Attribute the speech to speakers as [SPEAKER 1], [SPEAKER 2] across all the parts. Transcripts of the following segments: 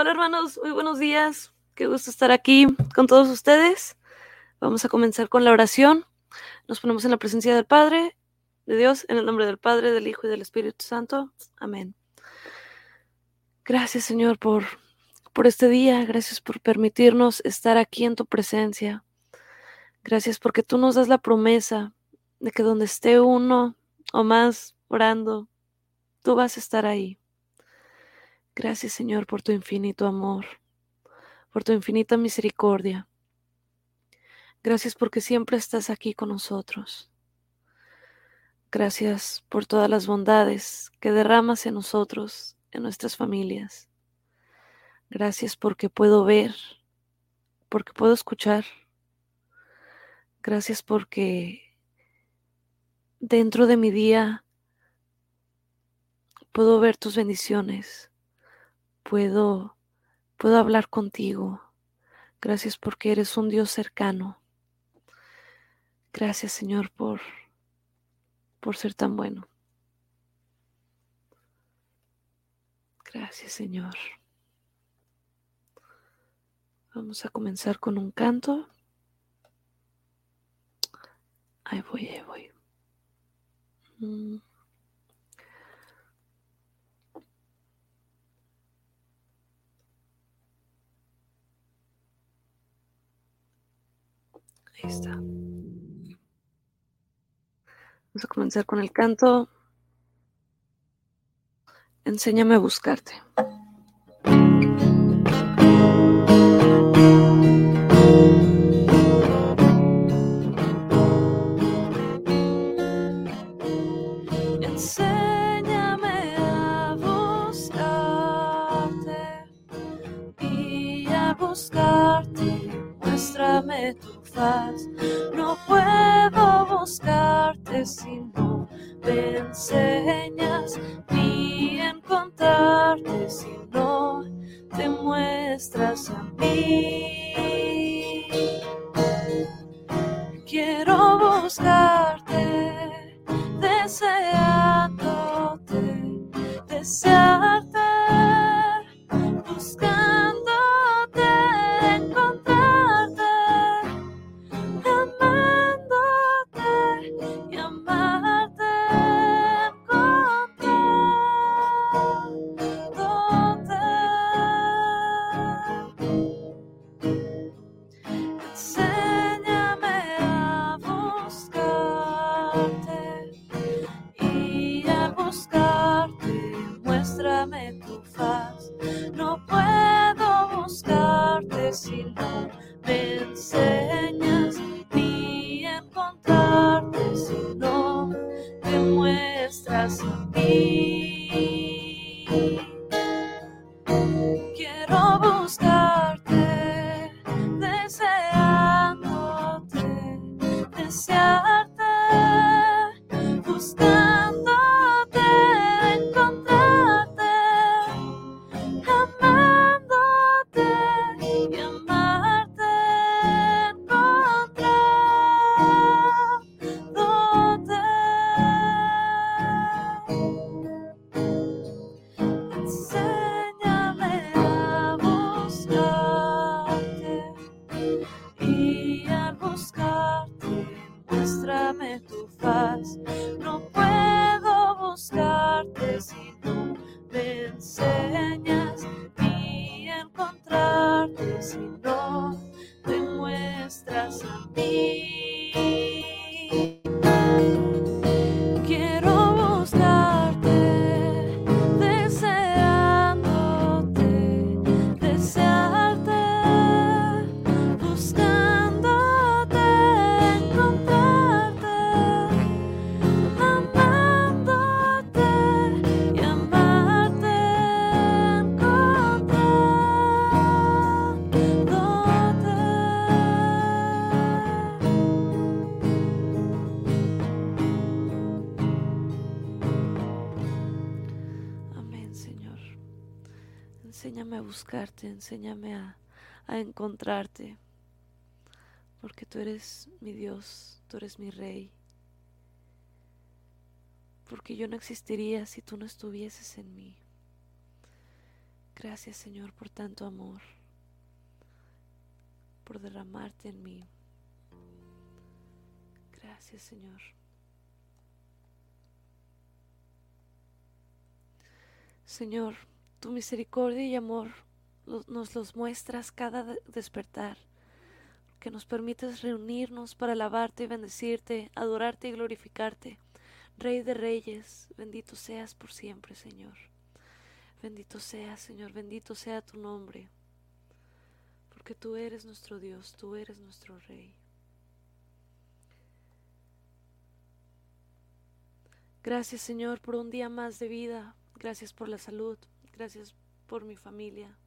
[SPEAKER 1] Hola hermanos, muy buenos días. Qué gusto estar aquí con todos ustedes. Vamos a comenzar con la oración. Nos ponemos en la presencia del Padre, de Dios, en el nombre del Padre, del Hijo y del Espíritu Santo. Amén. Gracias Señor por, por este día. Gracias por permitirnos estar aquí en tu presencia. Gracias porque tú nos das la promesa de que donde esté uno o más orando, tú vas a estar ahí. Gracias Señor por tu infinito amor, por tu infinita misericordia. Gracias porque siempre estás aquí con nosotros. Gracias por todas las bondades que derramas en nosotros, en nuestras familias. Gracias porque puedo ver, porque puedo escuchar. Gracias porque dentro de mi día puedo ver tus bendiciones puedo, puedo hablar contigo. Gracias porque eres un Dios cercano. Gracias, Señor, por, por ser tan bueno. Gracias, Señor. Vamos a comenzar con un canto. Ahí voy, ahí voy. Mm. Ahí está. Vamos a comenzar con el canto. Enséñame a buscarte. No puedo buscarte si no me enseñas, buscarte, enséñame a, a encontrarte, porque tú eres mi Dios, tú eres mi Rey, porque yo no existiría si tú no estuvieses en mí. Gracias Señor por tanto amor, por derramarte en mí. Gracias Señor. Señor, tu misericordia y amor nos los muestras cada despertar, que nos permites reunirnos para alabarte y bendecirte, adorarte y glorificarte. Rey de reyes, bendito seas por siempre, Señor. Bendito seas, Señor, bendito sea tu nombre, porque tú eres nuestro Dios, tú eres nuestro Rey. Gracias, Señor, por un día más de vida. Gracias por la salud. Gracias por mi familia.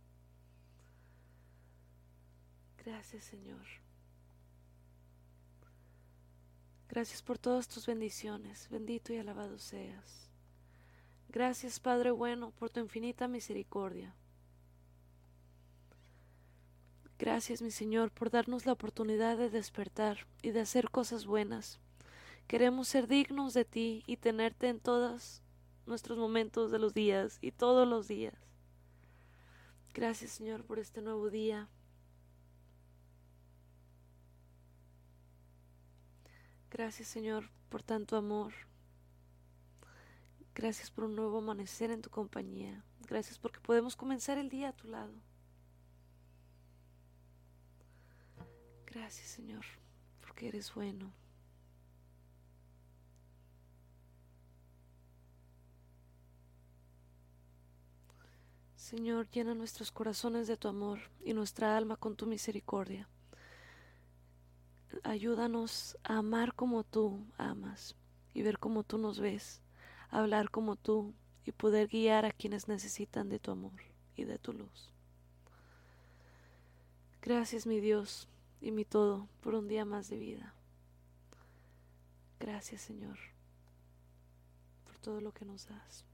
[SPEAKER 1] Gracias, Señor. Gracias por todas tus bendiciones. Bendito y alabado seas. Gracias, Padre bueno, por tu infinita misericordia. Gracias, mi Señor, por darnos la oportunidad de despertar y de hacer cosas buenas. Queremos ser dignos de ti y tenerte en todos nuestros momentos de los días y todos los días. Gracias, Señor, por este nuevo día. Gracias, Señor, por tanto amor. Gracias por un nuevo amanecer en tu compañía. Gracias porque podemos comenzar el día a tu lado. Gracias Señor, porque eres bueno. Señor, llena nuestros corazones de tu amor y nuestra alma con tu misericordia. Ayúdanos a amar como tú amas y ver como tú nos ves hablar como tú y poder guiar a quienes necesitan de tu amor y de tu luz. Gracias mi Dios y mi todo por un día más de vida. Gracias Señor por todo lo que nos das.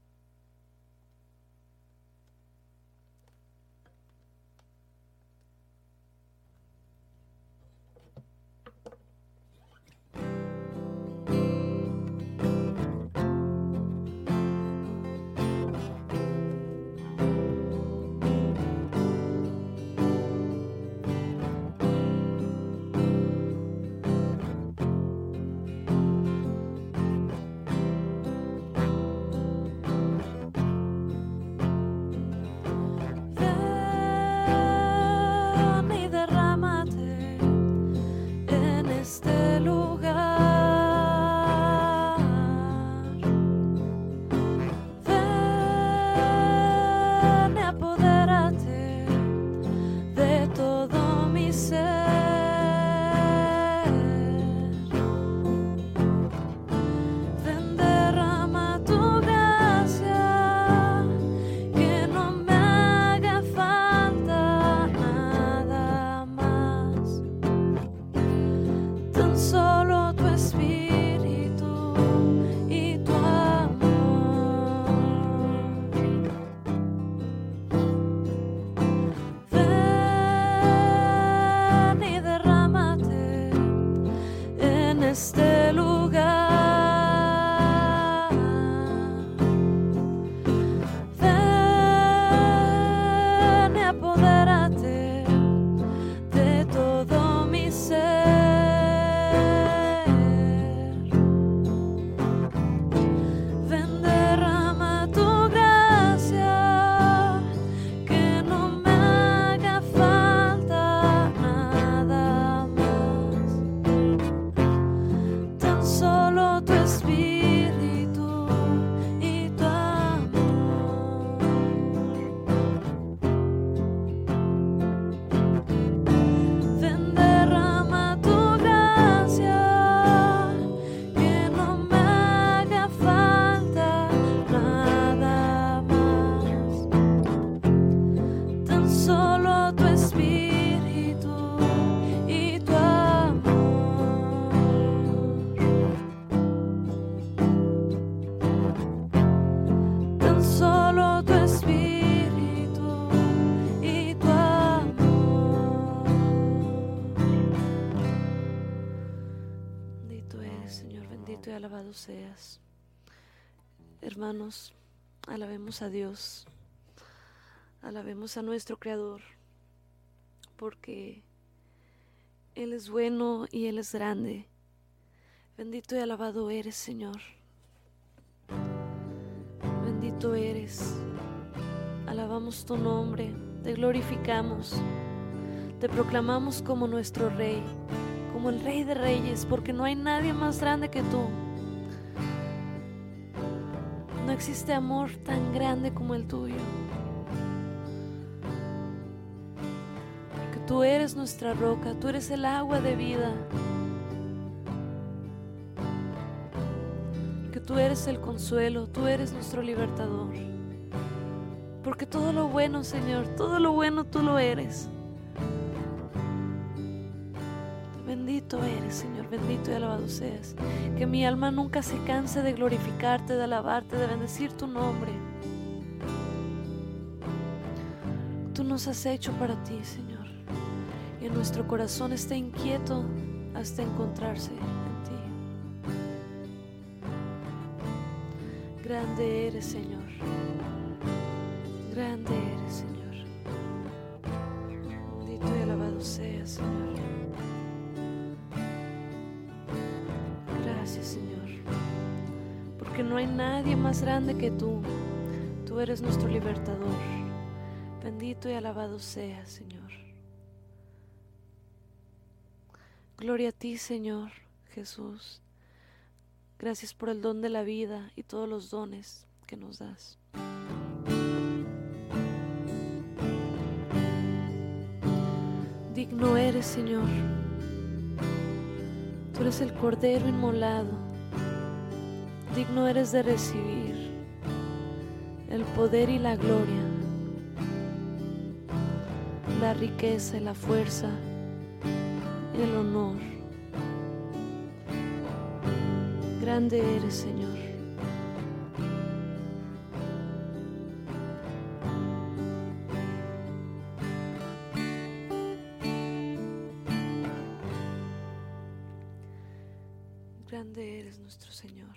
[SPEAKER 1] Seas. Hermanos, alabemos a Dios. Alabemos a nuestro Creador, porque Él es bueno y Él es grande. Bendito y alabado eres, Señor. Bendito eres. Alabamos tu nombre, te glorificamos, te proclamamos como nuestro Rey, como el Rey de Reyes, porque no hay nadie más grande que tú. Existe amor tan grande como el tuyo. Porque tú eres nuestra roca, tú eres el agua de vida. Que tú eres el consuelo, tú eres nuestro libertador. Porque todo lo bueno, Señor, todo lo bueno tú lo eres. Bendito eres, Señor, bendito y alabado seas. Que mi alma nunca se canse de glorificarte, de alabarte, de bendecir tu nombre. Tú nos has hecho para ti, Señor. Y en nuestro corazón está inquieto hasta encontrarse en ti. Grande eres, Señor. Gracias, Señor. Porque no hay nadie más grande que tú. Tú eres nuestro libertador. Bendito y alabado seas, Señor. Gloria a ti, Señor Jesús. Gracias por el don de la vida y todos los dones que nos das. Digno eres, Señor. Tú eres el Cordero inmolado. Digno eres de recibir el poder y la gloria, la riqueza y la fuerza, y el honor. Grande eres, Señor. Grande eres nuestro Señor.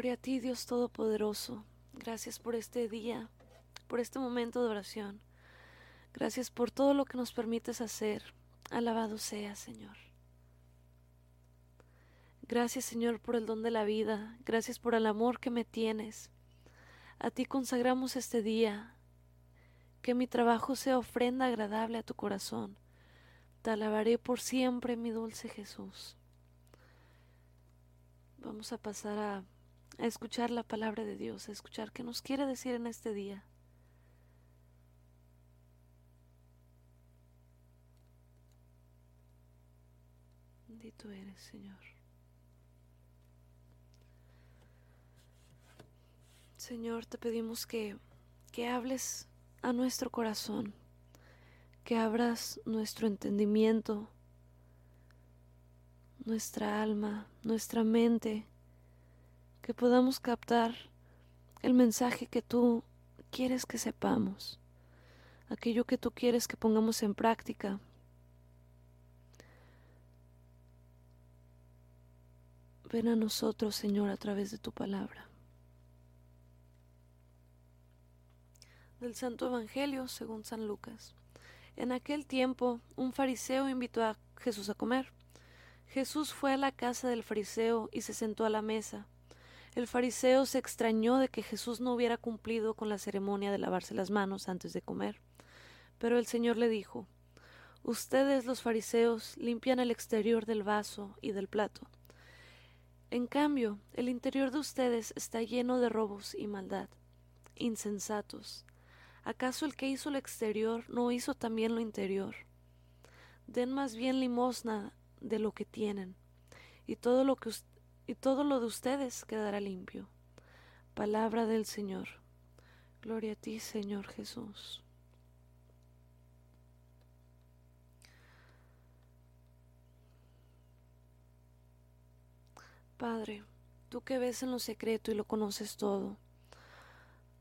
[SPEAKER 1] Gloria a ti, Dios Todopoderoso. Gracias por este día, por este momento de oración. Gracias por todo lo que nos permites hacer. Alabado sea, Señor. Gracias, Señor, por el don de la vida. Gracias por el amor que me tienes. A ti consagramos este día. Que mi trabajo sea ofrenda agradable a tu corazón. Te alabaré por siempre, mi dulce Jesús. Vamos a pasar a, a escuchar la palabra de Dios, a escuchar qué nos quiere decir en este día. Bendito eres, Señor. Señor, te pedimos que, que hables a nuestro corazón, que abras nuestro entendimiento, nuestra alma, nuestra mente, que podamos captar el mensaje que tú quieres que sepamos, aquello que tú quieres que pongamos en práctica. Ven a nosotros, Señor, a través de tu palabra. Del Santo Evangelio según San Lucas. En aquel tiempo, un fariseo invitó a Jesús a comer. Jesús fue a la casa del fariseo y se sentó a la mesa. El fariseo se extrañó de que Jesús no hubiera cumplido con la ceremonia de lavarse las manos antes de comer. Pero el Señor le dijo, Ustedes los fariseos limpian el exterior del vaso y del plato en cambio, el interior de ustedes está lleno de robos y maldad. Insensatos. ¿Acaso el que hizo lo exterior no hizo también lo interior? Den más bien limosna de lo que tienen, y todo lo, que, y todo lo de ustedes quedará limpio. Palabra del Señor. Gloria a ti, Señor Jesús. Padre, tú que ves en lo secreto y lo conoces todo,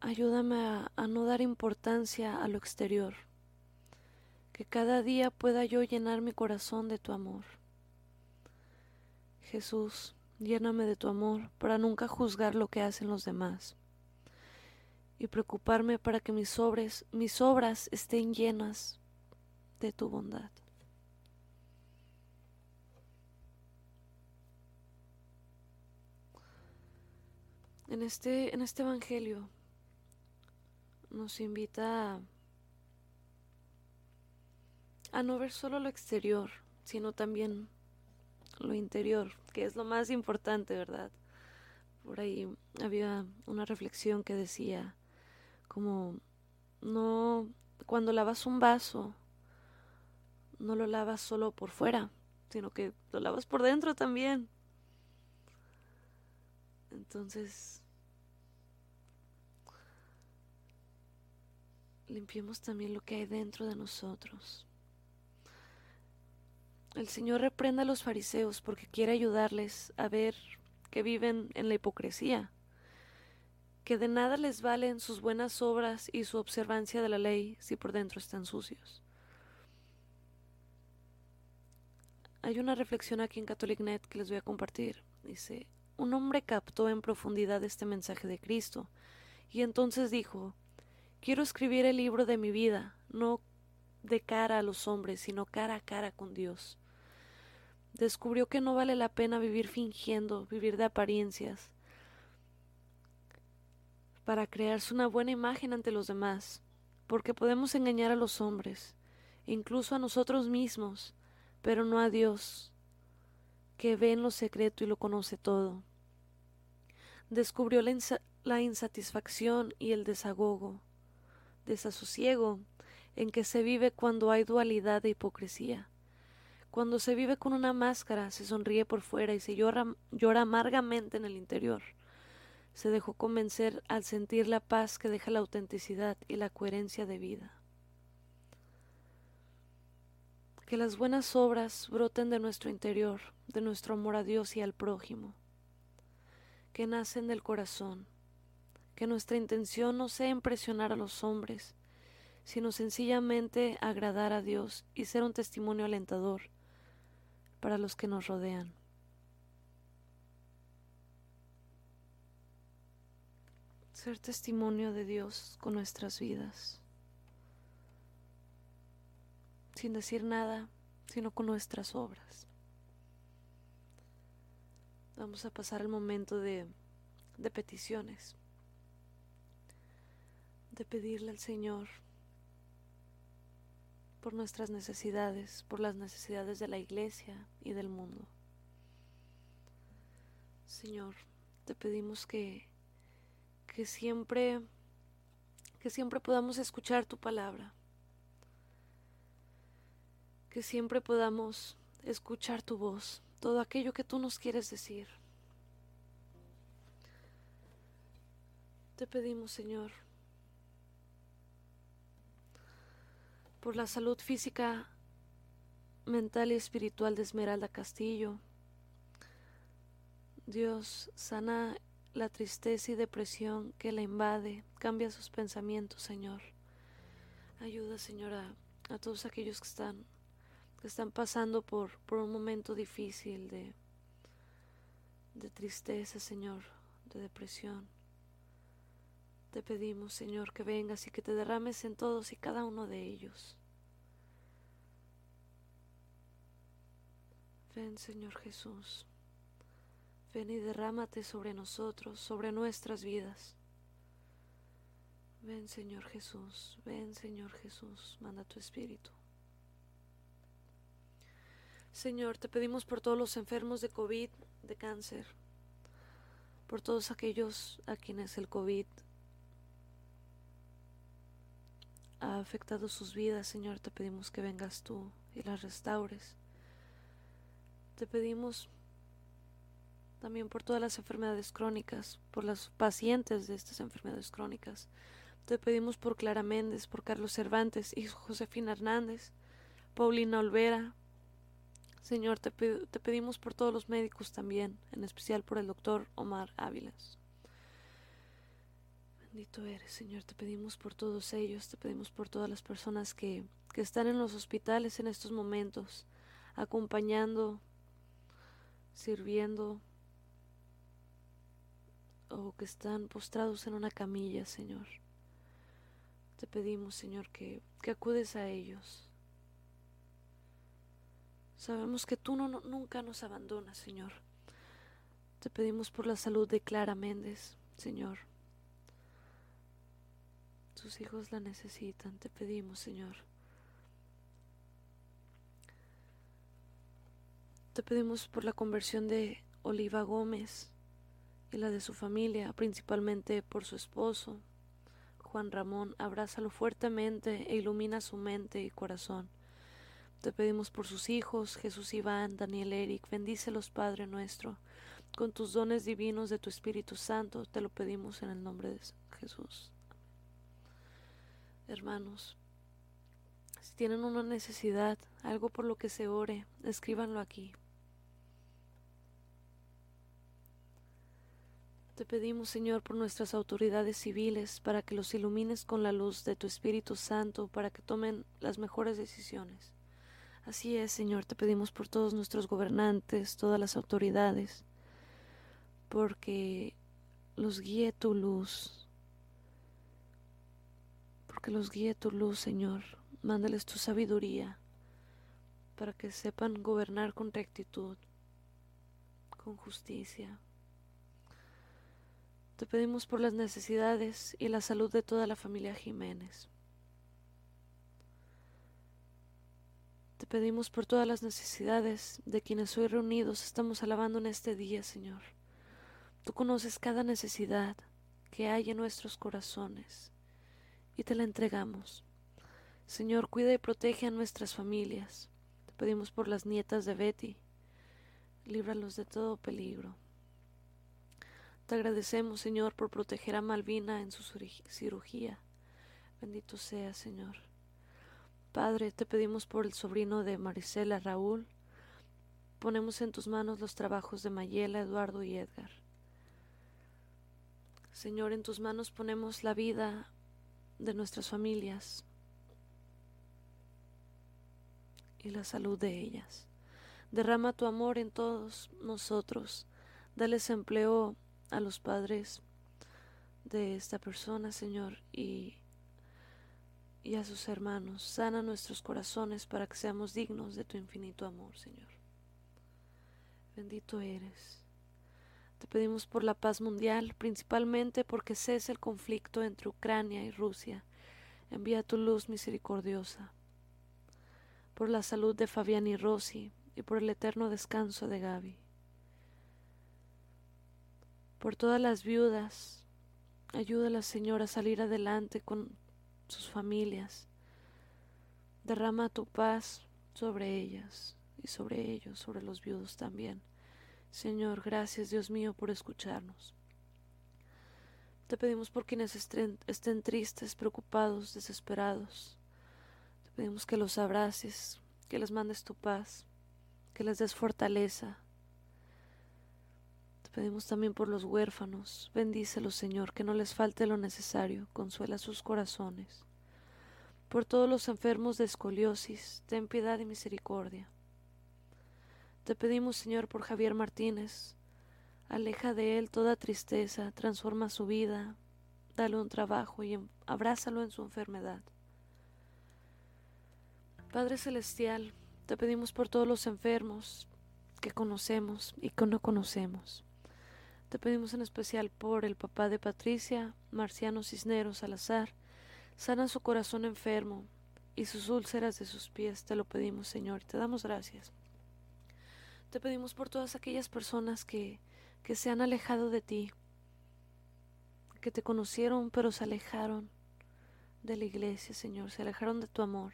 [SPEAKER 1] ayúdame a, no dar importancia a lo exterior, que cada día pueda yo llenar mi corazón de tu amor. Jesús, lléname de tu amor para nunca juzgar lo que hacen los demás y preocuparme para que mis, obras, mis obras estén llenas de tu bondad. En este, en este Evangelio nos invita a, a no ver solo lo exterior, sino también lo interior, que es lo más importante, ¿verdad? Por ahí había una reflexión que decía como no cuando lavas un vaso no lo lavas solo por fuera, sino que lo lavas por dentro también. Entonces, limpiemos también lo que hay dentro de nosotros. El Señor reprenda a los fariseos porque quiere ayudarles a ver que viven en la hipocresía, que de nada les valen sus buenas obras y su observancia de la ley si por dentro están sucios. Hay una reflexión aquí en CatholicNet que les voy a compartir. Dice, un hombre captó en profundidad este mensaje de Cristo, y entonces dijo, quiero escribir el libro de mi vida, no de cara a los hombres, sino cara a cara con Dios. Descubrió que no vale la pena vivir fingiendo, vivir de apariencias, para crearse una buena imagen ante los demás, porque podemos engañar a los hombres, incluso a nosotros mismos, pero no a Dios, que ve en lo secreto y lo conoce todo descubrió la, la insatisfacción y el desagogo, desasosiego en que se vive cuando hay dualidad de hipocresía. Cuando se vive con una máscara, se sonríe por fuera y se llora, llora amargamente en el interior. Se dejó convencer al sentir la paz que deja la autenticidad y la coherencia de vida. Que las buenas obras broten de nuestro interior, de nuestro amor a Dios y al prójimo que nacen del corazón, que nuestra intención no sea impresionar a los hombres, sino sencillamente agradar a Dios y ser un testimonio alentador para los que nos rodean. Ser testimonio de Dios con nuestras vidas, sin decir nada, sino con nuestras obras. Vamos a pasar el momento de, de peticiones, de pedirle al Señor por nuestras necesidades, por las necesidades de la iglesia y del mundo. Señor, te pedimos que, que siempre, que siempre podamos escuchar tu palabra, que siempre podamos escuchar tu voz todo aquello que tú nos quieres decir. Te pedimos, Señor, por la salud física, mental y espiritual de Esmeralda Castillo. Dios, sana la tristeza y depresión que la invade, cambia sus pensamientos, Señor. Ayuda, Señor, a, todos aquellos que están que están pasando por, por un momento difícil de, de tristeza, Señor, de depresión. Te pedimos, Señor, que vengas y que te derrames en todos y cada uno de ellos. Ven, Señor Jesús. Ven y derrámate sobre nosotros, sobre nuestras vidas. Ven, Señor Jesús. Ven, Señor Jesús. Manda tu Espíritu. Señor, te pedimos por todos los enfermos de COVID, de cáncer, por todos aquellos a quienes el COVID ha afectado sus vidas, Señor, te pedimos que vengas tú y las restaures. Te pedimos también por todas las enfermedades crónicas, por los pacientes de estas enfermedades crónicas. Te pedimos por Clara Méndez, por Carlos Cervantes y Josefina Hernández, Paulina Olvera, Señor, te, pedimos por todos los médicos también, en especial por el doctor Omar Ávilas. Bendito eres, Señor, te pedimos por todos ellos, te pedimos por todas las personas que, que están en los hospitales en estos momentos, acompañando, sirviendo, o que están postrados en una camilla, Señor. Te pedimos, Señor, que, que acudes a ellos Sabemos que tú no, nunca nos abandonas, Señor. Te pedimos por la salud de Clara Méndez, Señor. Tus hijos la necesitan, te pedimos, Señor. Te pedimos por la conversión de Oliva Gómez y la de su familia, principalmente por su esposo, Juan Ramón. Abrázalo fuertemente e ilumina su mente y corazón. Te pedimos por sus hijos, Jesús Iván, Daniel Eric, bendícelos, Padre nuestro, con tus dones divinos de tu Espíritu Santo, te lo pedimos en el nombre de Jesús. Hermanos, si tienen una necesidad, algo por lo que se ore, escríbanlo aquí. Te pedimos, Señor, por nuestras autoridades civiles, para que los ilumines con la luz de tu Espíritu Santo, para que tomen las mejores decisiones. Así es, Señor, te pedimos por todos nuestros gobernantes, todas las autoridades, porque los guíe tu luz, porque los guíe tu luz, Señor. Mándales tu sabiduría para que sepan gobernar con rectitud, con justicia. Te pedimos por las necesidades y la salud de toda la familia Jiménez. Te pedimos por todas las necesidades de quienes hoy reunidos estamos alabando en este día, Señor. Tú conoces cada necesidad que hay en nuestros corazones y te la entregamos. Señor, cuida y protege a nuestras familias. Te pedimos por las nietas de Betty. Líbralos de todo peligro. Te agradecemos, Señor, por proteger a Malvina en su cirugía. Bendito sea, Señor. Padre, te pedimos por el sobrino de Marisela, Raúl. Ponemos en tus manos los trabajos de Mayela, Eduardo y Edgar. Señor, en tus manos ponemos la vida de nuestras familias y la salud de ellas. Derrama tu amor en todos nosotros. Dales empleo a los padres de esta persona, Señor, y, y a sus hermanos. Sana nuestros corazones para que seamos dignos de tu infinito amor, Señor. Bendito eres. Te pedimos por la paz mundial, principalmente porque cese el conflicto entre Ucrania y Rusia. Envía tu luz misericordiosa. Por la salud de Fabián y Rosy y por el eterno descanso de Gaby. Por todas las viudas, ayúdala Señor a salir adelante con sus familias. Derrama tu paz sobre ellas y sobre ellos, sobre los viudos también. Señor, gracias Dios mío por escucharnos. Te pedimos por quienes estén, tristes, preocupados, desesperados. Te pedimos que los abraces, que les mandes tu paz, que les des fortaleza. Te pedimos también por los huérfanos. Bendícelos, Señor, que no les falte lo necesario. Consuela sus corazones. Por todos los enfermos de escoliosis, ten piedad y misericordia. Te pedimos, Señor, por Javier Martínez. Aleja de él toda tristeza, transforma su vida, dale un trabajo y abrázalo en su enfermedad. Padre Celestial, te pedimos por todos los enfermos que conocemos y que no conocemos. Te pedimos en especial por el papá de Patricia, Marciano Cisneros Salazar. Sana su corazón enfermo y sus úlceras de sus pies. Te lo pedimos, Señor, te damos gracias. Te pedimos por todas aquellas personas que, que se han alejado de ti, que te conocieron pero se alejaron de la iglesia, Señor, se alejaron de tu amor.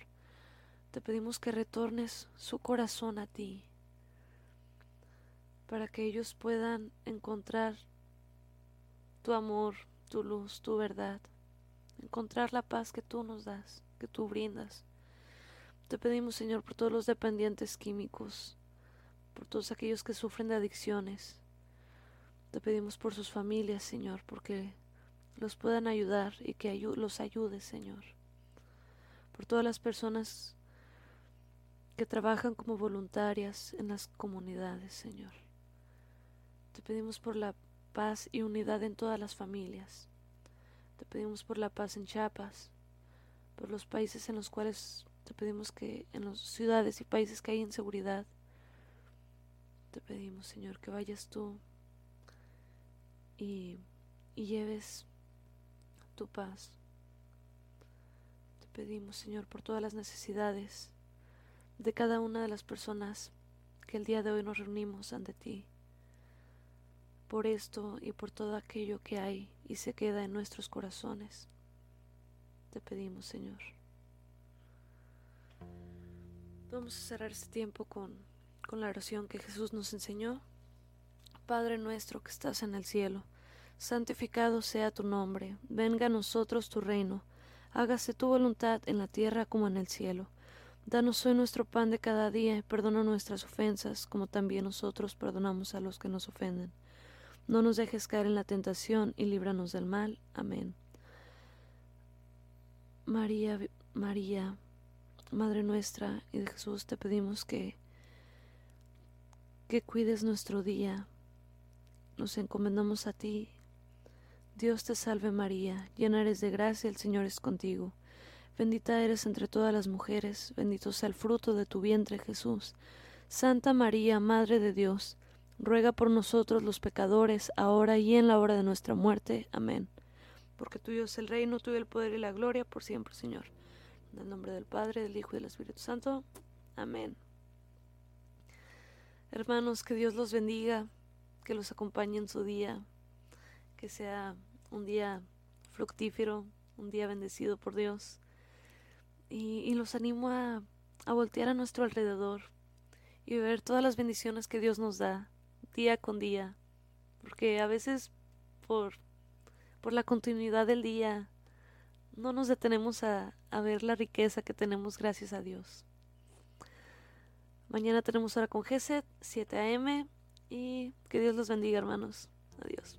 [SPEAKER 1] Te pedimos que retornes su corazón a ti, para que ellos puedan encontrar tu amor, tu luz, tu verdad, encontrar la paz que tú nos das, que tú brindas. Te pedimos, Señor, por todos los dependientes químicos, por todos aquellos que sufren de adicciones. Te pedimos por sus familias, Señor, porque los puedan ayudar y que los ayudes, Señor. Por todas las personas que trabajan como voluntarias en las comunidades, Señor. Te pedimos por la paz y unidad en todas las familias. Te pedimos por la paz en Chiapas, por los países en los cuales te pedimos que en las ciudades y países que hay inseguridad, te pedimos, Señor, que vayas tú y, y lleves tu paz. Te pedimos, Señor, por todas las necesidades de cada una de las personas que el día de hoy nos reunimos ante ti. Por esto y por todo aquello que hay y se queda en nuestros corazones, te pedimos, Señor. Vamos a cerrar este tiempo con con la oración que Jesús nos enseñó. Padre nuestro que estás en el cielo, santificado sea tu nombre, venga a nosotros tu reino, hágase tu voluntad en la tierra como en el cielo. Danos hoy nuestro pan de cada día y perdona nuestras ofensas, como también nosotros perdonamos a los que nos ofenden. No nos dejes caer en la tentación y líbranos del mal. Amén. María, María, Madre nuestra y de Jesús, te pedimos que que cuides nuestro día. Nos encomendamos a ti. Dios te salve María, llena eres de gracia, el Señor es contigo. Bendita eres entre todas las mujeres, bendito sea el fruto de tu vientre Jesús. Santa María, Madre de Dios, ruega por nosotros los pecadores, ahora y en la hora de nuestra muerte. Amén. Porque tuyo es el reino, tuyo el poder y la gloria por siempre, Señor. En el nombre del Padre, del Hijo y del Espíritu Santo. Amén. Hermanos, que Dios los bendiga, que los acompañe en su día, que sea un día fructífero, un día bendecido por Dios. Y, los animo a, a voltear a nuestro alrededor y ver todas las bendiciones que Dios nos da día con día, porque a veces por, por la continuidad del día no nos detenemos a, a ver la riqueza que tenemos gracias a Dios. Mañana tenemos hora con GESET, 7 a.m. Y que Dios los bendiga, hermanos. Adiós.